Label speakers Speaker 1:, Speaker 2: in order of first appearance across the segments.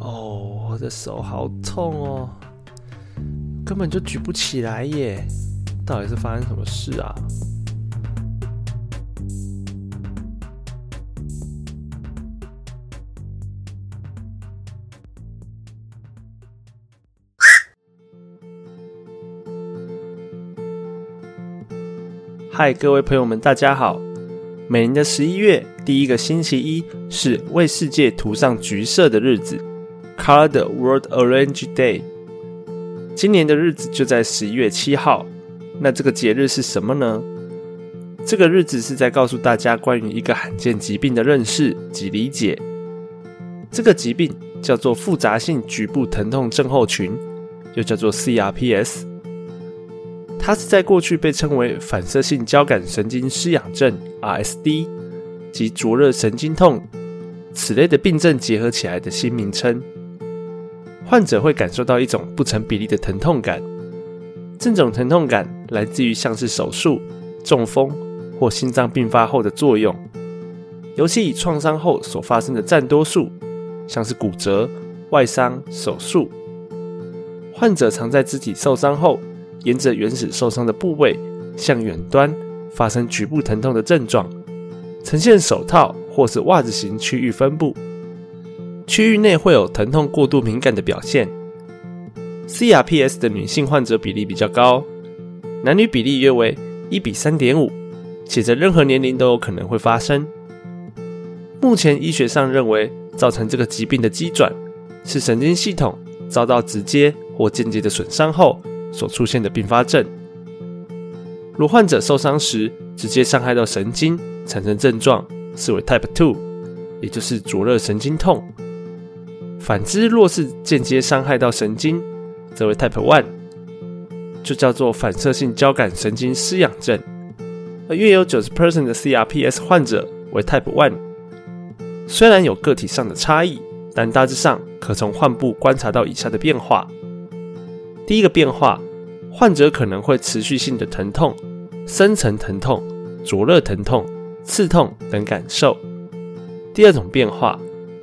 Speaker 1: 哦，我的手好痛哦，根本就举不起来耶！到底是发生什么事啊？嗨，各位朋友们，大家好！每年的十一月第一个星期一是为世界涂上橘色的日子 （Colored World Orange Day）。今年的日子就在十一月七号。那这个节日是什么呢？这个日子是在告诉大家关于一个罕见疾病的认识及理解。这个疾病叫做复杂性局部疼痛症候群，又叫做 CRPS。它是在过去被称为反射性交感神经失养症 （RSD） 及灼热神经痛此类的病症结合起来的新名称。患者会感受到一种不成比例的疼痛感，这种疼痛感来自于像是手术、中风或心脏病发后的作用，尤其以创伤后所发生的占多数，像是骨折、外伤、手术。患者常在肢体受伤后。沿着原始受伤的部位向远端发生局部疼痛的症状，呈现手套或是袜子型区域分布，区域内会有疼痛过度敏感的表现。CRPS 的女性患者比例比较高，男女比例约为一比三点五，且在任何年龄都有可能会发生。目前医学上认为，造成这个疾病的机转是神经系统遭到直接或间接的损伤后。所出现的并发症，如患者受伤时直接伤害到神经，产生症状，视为 Type Two，也就是灼热神经痛。反之，若是间接伤害到神经，则为 Type One，就叫做反射性交感神经失养症。而约有九十 percent 的 CRPS 患者为 Type One。虽然有个体上的差异，但大致上可从患部观察到以下的变化。第一个变化，患者可能会持续性的疼痛、深层疼痛、灼热疼痛、刺痛等感受。第二种变化，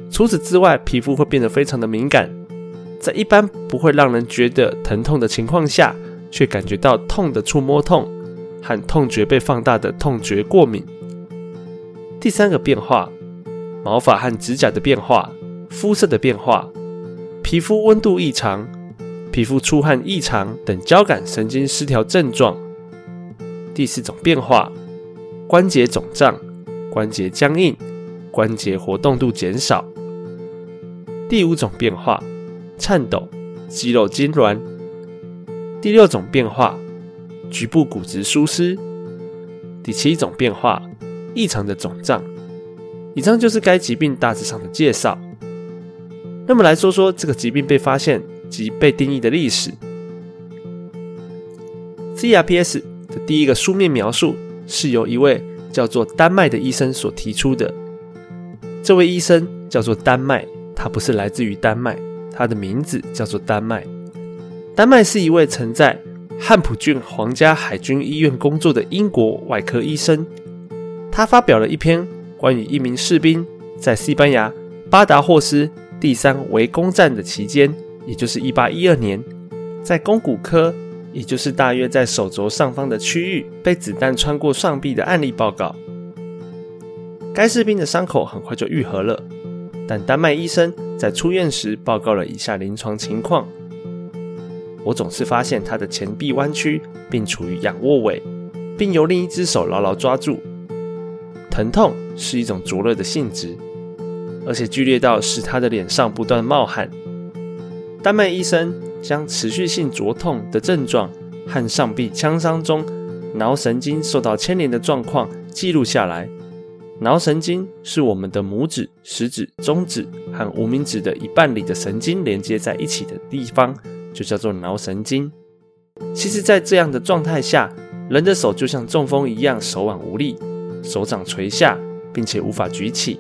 Speaker 1: 除此之外，皮肤会变得非常的敏感，在一般不会让人觉得疼痛的情况下，却感觉到痛的触摸痛和痛觉被放大的痛觉过敏。第三个变化，毛发和指甲的变化、肤色的变化、皮肤温度异常。皮肤出汗异常等交感神经失调症状。第四种变化，关节肿胀、关节僵硬、关节活动度减少。第五种变化，颤抖、肌肉痉挛。第六种变化，局部骨质疏失。第七种变化，异常的肿胀。以上就是该疾病大致上的介绍。那么来说说这个疾病被发现。及被定义的历史。CRPS 的第一个书面描述是由一位叫做丹麦的医生所提出的。这位医生叫做丹麦，他不是来自于丹麦，他的名字叫做丹麦。丹麦是一位曾在汉普郡皇家海军医院工作的英国外科医生。他发表了一篇关于一名士兵在西班牙巴达霍斯第三围攻战的期间。也就是一八一二年，在肱骨科，也就是大约在手肘上方的区域，被子弹穿过上臂的案例报告。该士兵的伤口很快就愈合了，但丹麦医生在出院时报告了以下临床情况：我总是发现他的前臂弯曲，并处于仰卧位，并由另一只手牢牢抓住。疼痛是一种灼热的性质，而且剧烈到使他的脸上不断冒汗。丹麦医生将持续性灼痛的症状和上臂枪伤中脑神经受到牵连的状况记录下来。脑神经是我们的拇指、食指、中指和无名指的一半里的神经连接在一起的地方，就叫做脑神经。其实，在这样的状态下，人的手就像中风一样，手腕无力，手掌垂下，并且无法举起。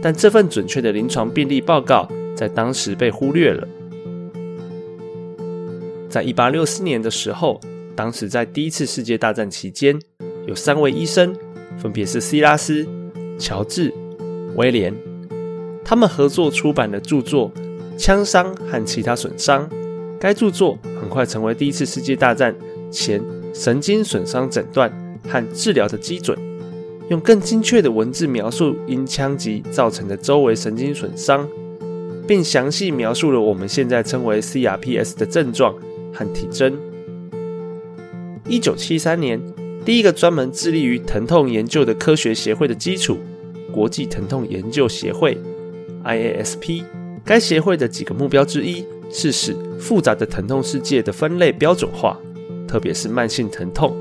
Speaker 1: 但这份准确的临床病例报告在当时被忽略了。在一八六四年的时候，当时在第一次世界大战期间，有三位医生，分别是希拉斯、乔治、威廉，他们合作出版的著作枪伤和其他损伤。该著作很快成为第一次世界大战前神经损伤诊断和治疗的基准，用更精确的文字描述因枪击造成的周围神经损伤，并详细描述了我们现在称为 CRPS 的症状和体征。一九七三年，第一个专门致力于疼痛研究的科学协会的基础——国际疼痛研究协会 （IASP）。该协会的几个目标之一是使复杂的疼痛世界的分类标准化，特别是慢性疼痛。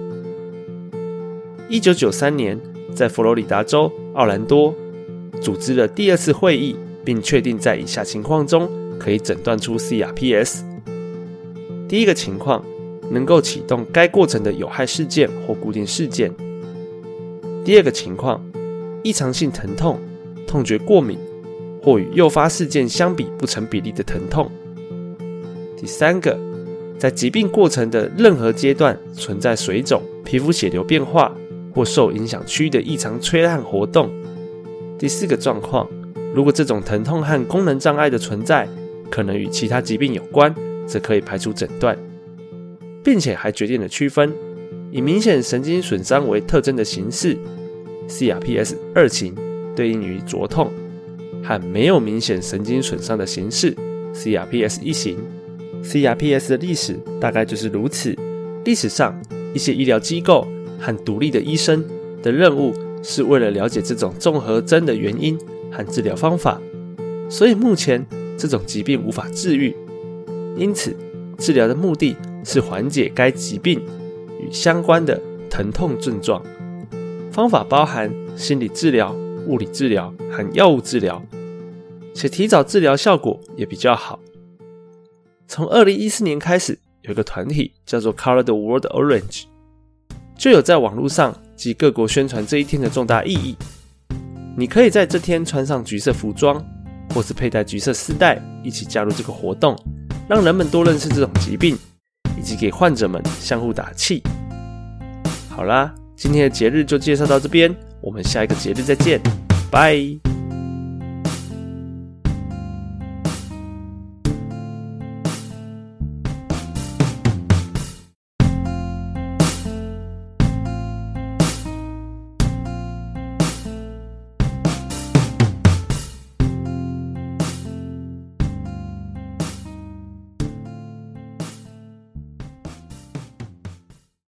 Speaker 1: 一九九三年，在佛罗里达州奥兰多组织了第二次会议，并确定在以下情况中可以诊断出 CRPS：第一个情况，能够启动该过程的有害事件或固定事件；第二个情况，异常性疼痛、痛觉过敏。或与诱发事件相比不成比例的疼痛。第三个，在疾病过程的任何阶段存在水肿、皮肤血流变化或受影响区域的异常吹汗活动。第四个状况，如果这种疼痛和功能障碍的存在可能与其他疾病有关，则可以排除诊断，并且还决定了区分以明显神经损伤为特征的形式 （CRPS 二型）对应于灼痛。和没有明显神经损伤的形式，CRPS 一型。CRPS 的历史大概就是如此。历史上，一些医疗机构和独立的医生的任务是为了了解这种综合征的原因和治疗方法，所以目前这种疾病无法治愈。因此，治疗的目的是缓解该疾病与相关的疼痛症状。方法包含心理治疗。物理治疗和药物治疗，且提早治疗效果也比较好。从二零一四年开始，有一个团体叫做 Color the World Orange，就有在网络上及各国宣传这一天的重大意义。你可以在这天穿上橘色服装，或是佩戴橘色丝带，一起加入这个活动，让人们多认识这种疾病，以及给患者们相互打气。好啦，今天的节日就介绍到这边。我们下一个节日再见，拜。